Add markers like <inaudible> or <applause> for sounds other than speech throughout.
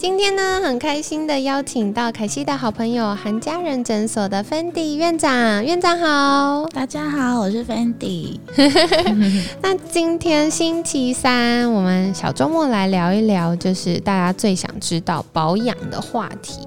今天呢，很开心的邀请到凯西的好朋友韩家人诊所的 Fendi 院长，院长好，大家好，我是 Fendi。<laughs> 那今天星期三，我们小周末来聊一聊，就是大家最想知道保养的话题。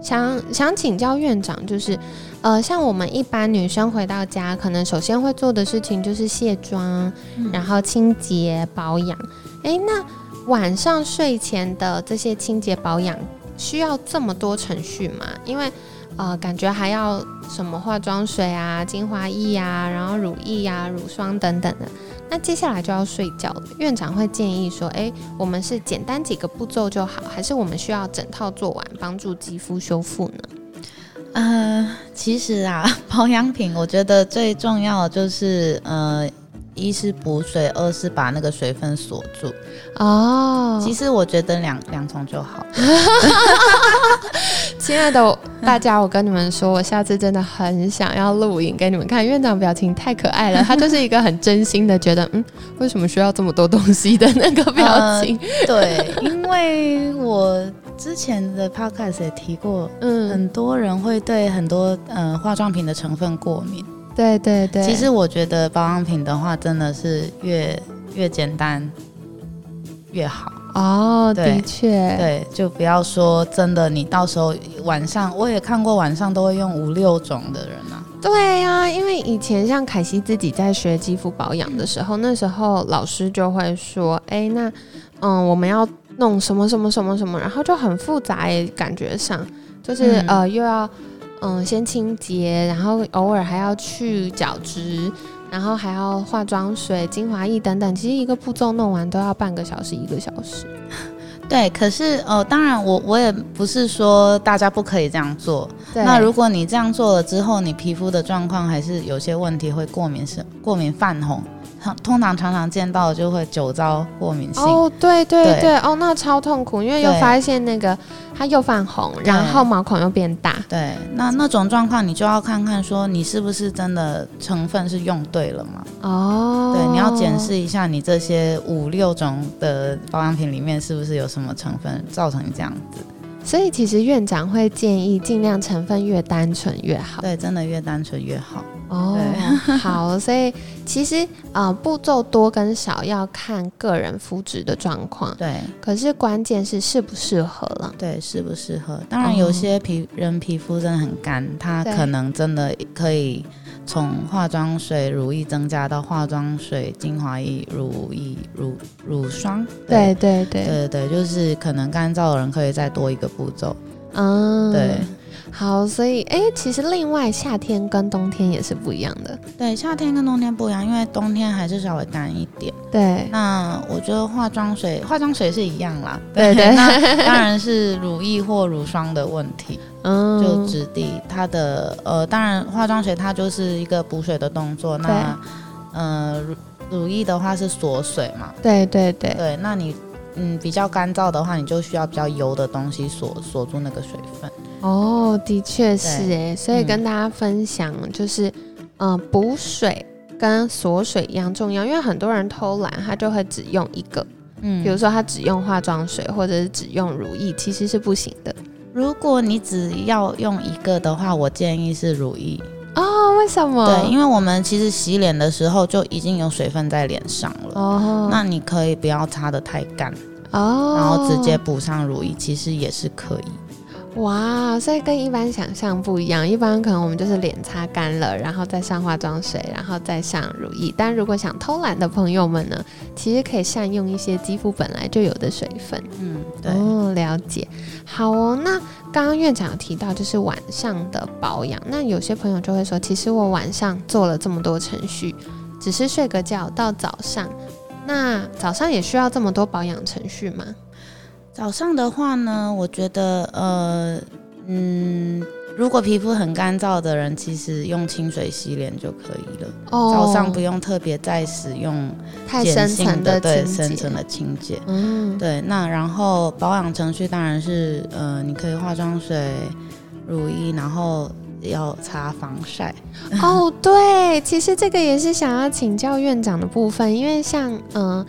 想想请教院长，就是呃，像我们一般女生回到家，可能首先会做的事情就是卸妆，然后清洁保养。哎，那晚上睡前的这些清洁保养需要这么多程序吗？因为呃，感觉还要什么化妆水啊、精华液啊，然后乳液啊、乳霜等等的。那接下来就要睡觉了，院长会建议说：哎，我们是简单几个步骤就好，还是我们需要整套做完，帮助肌肤修复呢？呃，其实啊，<laughs> 保养品我觉得最重要的就是呃。一是补水，二是把那个水分锁住。哦，其实我觉得两两重就好。<laughs> 亲爱的大家，我跟你们说，我下次真的很想要录影给你们看。院长表情太可爱了，他就是一个很真心的觉得，嗯，为什么需要这么多东西的那个表情。对，因为我之前的 podcast 也提过，嗯，很多人会对很多呃化妆品的成分过敏。对对对，其实我觉得保养品的话，真的是越越简单越好哦。的确，对，就不要说真的，你到时候晚上我也看过，晚上都会用五六种的人啊。对呀，因为以前像凯西自己在学肌肤保养的时候，那时候老师就会说，哎，那嗯，我们要弄什么什么什么什么，然后就很复杂，感觉上就是呃又要。嗯，先清洁，然后偶尔还要去角质，然后还要化妆水、精华液等等。其实一个步骤弄完都要半个小时、一个小时。<laughs> 对，可是呃，当然我我也不是说大家不可以这样做。那如果你这样做了之后，你皮肤的状况还是有些问题，会过敏是过敏泛红。通常常常见到就会酒糟过敏性哦，对对对，哦，那超痛苦，因为又发现那个它又泛红，然后毛孔又变大。对，那那种状况你就要看看说你是不是真的成分是用对了吗？哦，对，你要检视一下你这些五六种的保养品里面是不是有什么成分造成你这样子。所以其实院长会建议尽量成分越单纯越好。对，真的越单纯越好。哦，<laughs> 好，所以其实呃步骤多跟少要看个人肤质的状况。对，可是关键是适不适合了。对，适不适合。当然有些皮人皮肤真的很干，它可能真的可以。从化妆水、乳液增加到化妆水、精华液、乳液、乳乳霜。对对对对对，就是可能干燥的人可以再多一个步骤。嗯，对。好，所以哎，其实另外夏天跟冬天也是不一样的。对，夏天跟冬天不一样，因为冬天还是稍微干一点。对，那我觉得化妆水，化妆水是一样啦。对对，<laughs> 那当然是乳液或乳霜的问题。嗯，就质地，它的呃，当然化妆水它就是一个补水的动作。那呃，乳乳液的话是锁水嘛。对对对对，那你嗯比较干燥的话，你就需要比较油的东西锁锁住那个水分。哦，的确是哎，所以跟大家分享就是，嗯，补水跟锁水一样重要，因为很多人偷懒，他就会只用一个，嗯，比如说他只用化妆水或者是只用乳液，其实是不行的。如果你只要用一个的话，我建议是乳液哦。为什么？对，因为我们其实洗脸的时候就已经有水分在脸上了，哦，那你可以不要擦的太干，哦，然后直接补上乳液，其实也是可以。哇，所以跟一般想象不一样。一般可能我们就是脸擦干了，然后再上化妆水，然后再上乳液。但如果想偷懒的朋友们呢，其实可以善用一些肌肤本来就有的水分。嗯，对，哦，了解。好哦，那刚刚院长有提到就是晚上的保养，那有些朋友就会说，其实我晚上做了这么多程序，只是睡个觉到早上，那早上也需要这么多保养程序吗？早上的话呢，我觉得呃，嗯，如果皮肤很干燥的人，其实用清水洗脸就可以了。哦，早上不用特别再使用太深层的对深层的清洁。嗯，对。那然后保养程序当然是，呃，你可以化妆水、乳液，然后要擦防晒。哦，对，其实这个也是想要请教院长的部分，因为像嗯，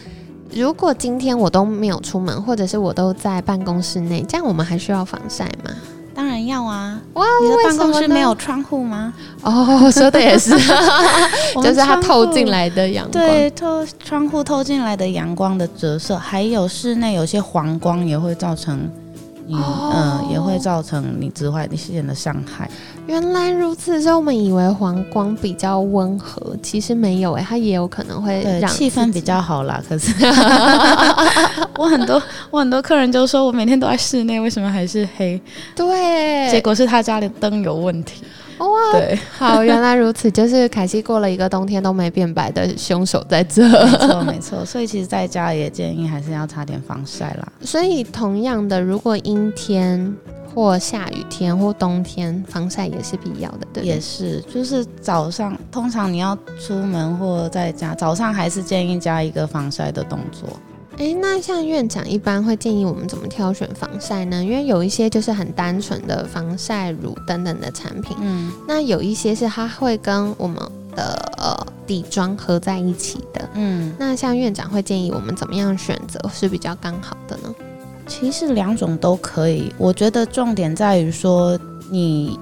如果今天我都没有出门，或者是我都在办公室内，这样我们还需要防晒吗？当然要啊！哇，你的办公室没有窗户吗？哦，说的也是，<laughs> <laughs> 就是它透进来的阳光，对，透窗户透进来的阳光的折射，还有室内有些黄光也会造成。嗯，也会造成你紫外线的伤害。原来如此，所以我们以为黄光比较温和，其实没有哎，它也有可能会让气氛比较好啦。可是 <laughs> 我很多我很多客人就说我每天都在室内，为什么还是黑？对，结果是他家里灯有问题。哇，对，好，原来如此，就是凯西过了一个冬天都没变白的凶手在这，没错没错，所以其实在家也建议还是要擦点防晒啦。<laughs> 所以同样的，如果阴天或下雨天或冬天，防晒也是必要的，对，也是，就是早上通常你要出门或在家，早上还是建议加一个防晒的动作。哎，那像院长一般会建议我们怎么挑选防晒呢？因为有一些就是很单纯的防晒乳等等的产品，嗯，那有一些是它会跟我们的呃底妆合在一起的，嗯，那像院长会建议我们怎么样选择是比较刚好的呢？其实两种都可以，我觉得重点在于说你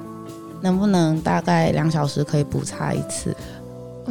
能不能大概两小时可以补擦一次。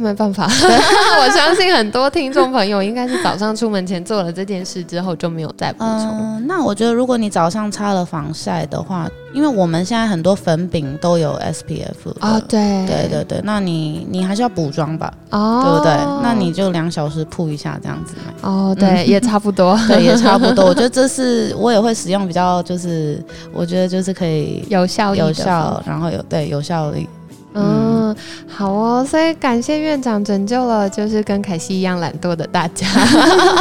没办法，<laughs> 我相信很多听众朋友应该是早上出门前做了这件事之后就没有再补充。嗯，那我觉得如果你早上擦了防晒的话，因为我们现在很多粉饼都有 SPF 啊，对对对对，那你你还是要补妆吧，哦，对不对？那你就两小时铺一下这样子。哦，<laughs> 对，也差不多，对，也差不多。我觉得这是我也会使用比较，就是我觉得就是可以有效有效，然后有对有效率。嗯，好哦，所以感谢院长拯救了，就是跟凯西一样懒惰的大家。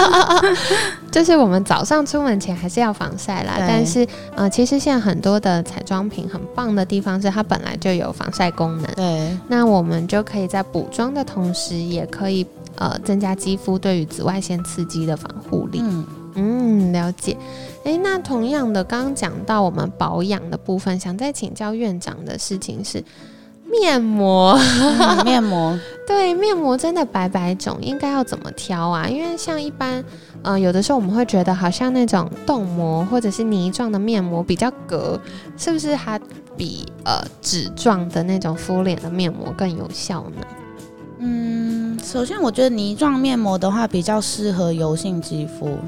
<laughs> 就是我们早上出门前还是要防晒啦，但是呃，其实现在很多的彩妆品很棒的地方是它本来就有防晒功能。对，那我们就可以在补妆的同时，也可以呃增加肌肤对于紫外线刺激的防护力。嗯嗯，了解。哎，那同样的，刚刚讲到我们保养的部分，想再请教院长的事情是。面膜，面膜，<laughs> 对，面膜真的百百种，应该要怎么挑啊？因为像一般，嗯，有的时候我们会觉得好像那种冻膜或者是泥状的面膜比较隔，是不是它比呃纸状的那种敷脸的面膜更有效呢？嗯，首先我觉得泥状面膜的话比较适合油性肌肤。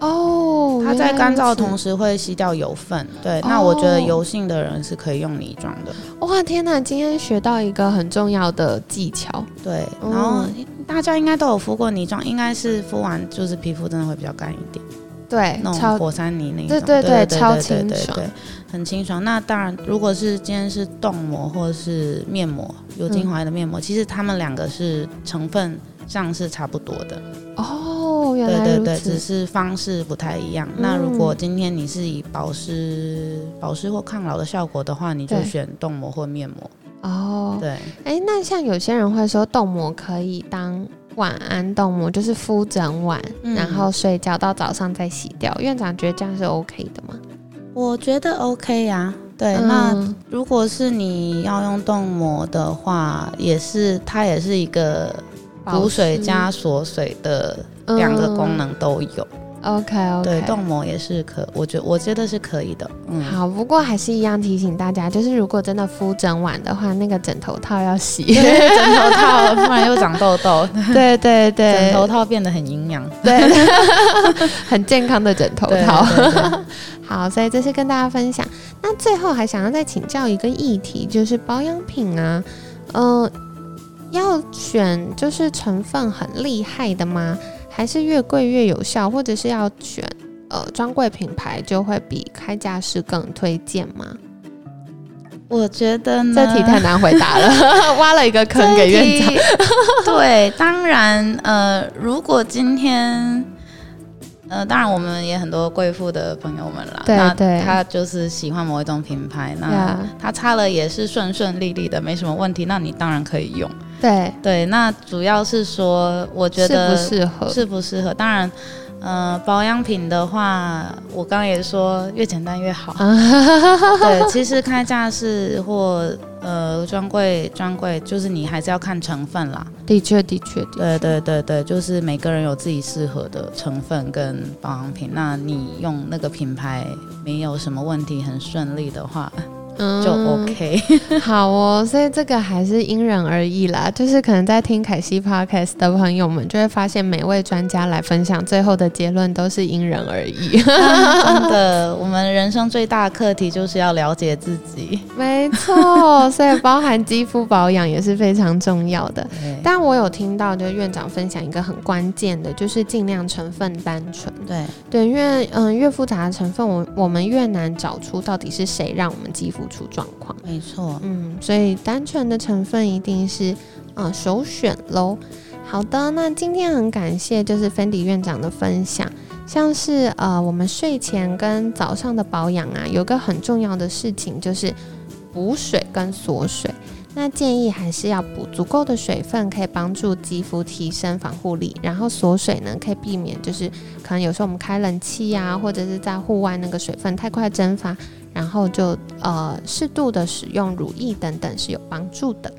哦，它在干燥的同时会吸掉油分，对。那我觉得油性的人是可以用泥状的。哇，天哪！今天学到一个很重要的技巧。对，然后大家应该都有敷过泥状，应该是敷完就是皮肤真的会比较干一点。对，那种火山泥那种。对对对，超清爽，很清爽。那当然，如果是今天是冻膜或者是面膜，有精华的面膜，其实它们两个是成分上是差不多的。哦。对对对，只是方式不太一样。那如果今天你是以保湿、保湿或抗老的效果的话，你就选冻膜或面膜。哦，对。哎，那像有些人会说冻膜可以当晚安冻膜，就是敷整晚，然后睡觉到早上再洗掉。院长觉得这样是 OK 的吗？我觉得 OK 呀。对，那如果是你要用冻膜的话，也是它也是一个补水加锁水的。两个功能都有，OK OK，对，冻膜也是可，我觉我觉得是可以的。嗯，好，不过还是一样提醒大家，就是如果真的敷整晚的话，那个枕头套要洗，枕头套不然又长痘痘。<laughs> 对对对，枕头套变得很营养，对，<laughs> 很健康的枕头套。<laughs> 好，所以这是跟大家分享。那最后还想要再请教一个议题，就是保养品啊，嗯，要选就是成分很厉害的吗？还是越贵越有效，或者是要选呃专柜品牌就会比开价式更推荐吗？我觉得这题太难回答了，<laughs> 挖了一个坑给院长。<laughs> 对，当然呃，如果今天呃，当然我们也很多贵妇的朋友们啦，对对，他就是喜欢某一种品牌，那他擦了也是顺顺利利的，没什么问题，那你当然可以用。对对，那主要是说，我觉得适不适合，适不适合，当然。呃，保养品的话，我刚刚也说越简单越好。<laughs> 对，其实开架式或呃专柜，专柜就是你还是要看成分啦。的确，的确，对对对对，就是每个人有自己适合的成分跟保养品。那你用那个品牌没有什么问题，很顺利的话。就 OK，<laughs> 好哦，所以这个还是因人而异啦。就是可能在听凯西 Podcast 的朋友们，就会发现每位专家来分享最后的结论都是因人而异。<laughs> 真的，我们人生最大的课题就是要了解自己。没错，所以包含肌肤保养也是非常重要的。但我有听到，就是院长分享一个很关键的，就是尽量成分单纯。对对，因为嗯，越复杂的成分，我我们越难找出到底是谁让我们肌肤。出状况，没错，嗯，所以单纯的成分一定是呃首选喽。好的，那今天很感谢就是芬迪院长的分享，像是呃我们睡前跟早上的保养啊，有个很重要的事情就是补水跟锁水。那建议还是要补足够的水分，可以帮助肌肤提升防护力。然后锁水呢，可以避免就是可能有时候我们开冷气呀，或者是在户外那个水分太快蒸发。然后就呃适度的使用乳液等等是有帮助的。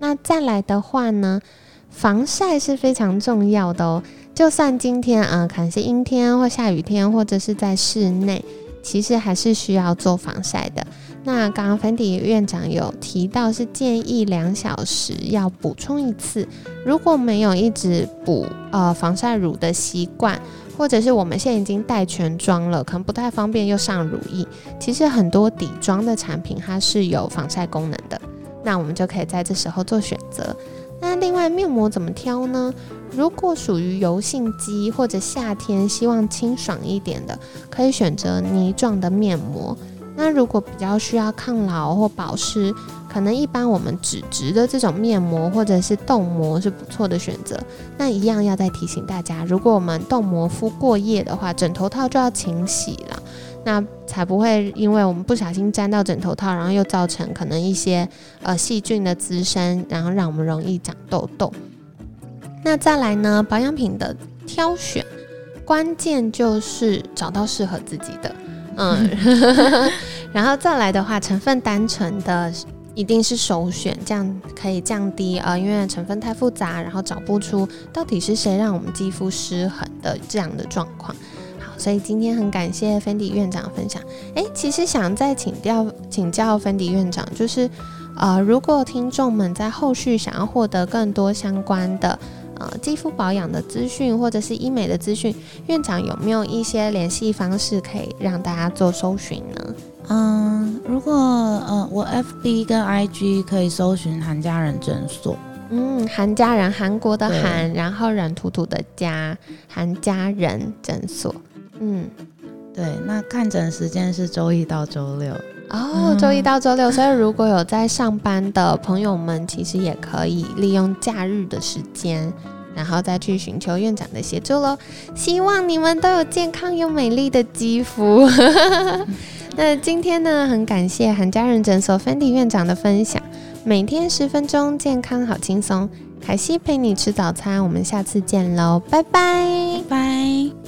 那再来的话呢，防晒是非常重要的哦。就算今天啊可能是阴天或下雨天，或者是在室内，其实还是需要做防晒的。那刚刚粉底院长有提到是建议两小时要补充一次，如果没有一直补呃防晒乳的习惯。或者是我们现在已经带全妆了，可能不太方便又上乳液。其实很多底妆的产品它是有防晒功能的，那我们就可以在这时候做选择。那另外面膜怎么挑呢？如果属于油性肌或者夏天希望清爽一点的，可以选择泥状的面膜。那如果比较需要抗老或保湿，可能一般我们纸质的这种面膜或者是冻膜是不错的选择。那一样要再提醒大家，如果我们冻膜敷过夜的话，枕头套就要勤洗了，那才不会因为我们不小心沾到枕头套，然后又造成可能一些呃细菌的滋生，然后让我们容易长痘痘。那再来呢，保养品的挑选关键就是找到适合自己的，嗯，然后再来的话，成分单纯的。一定是首选，这样可以降低呃，因为成分太复杂，然后找不出到底是谁让我们肌肤失衡的这样的状况。好，所以今天很感谢芬迪院长分享。诶，其实想再请教请教芬迪院长，就是呃，如果听众们在后续想要获得更多相关的呃肌肤保养的资讯，或者是医美的资讯，院长有没有一些联系方式可以让大家做搜寻呢？嗯，如果呃，我 F B 跟 I G 可以搜寻韩家人诊所。嗯，韩家人，韩国的韩，然后软土土的家，韩家人诊所。嗯，对，那看诊时间是周一到周六。哦，周一到周六，所以如果有在上班的朋友们，其实也可以利用假日的时间，然后再去寻求院长的协助喽。希望你们都有健康又美丽的肌肤。那今天呢，很感谢韩家人诊所 Fendi 院长的分享。每天十分钟，健康好轻松。凯西陪你吃早餐，我们下次见喽，拜拜拜。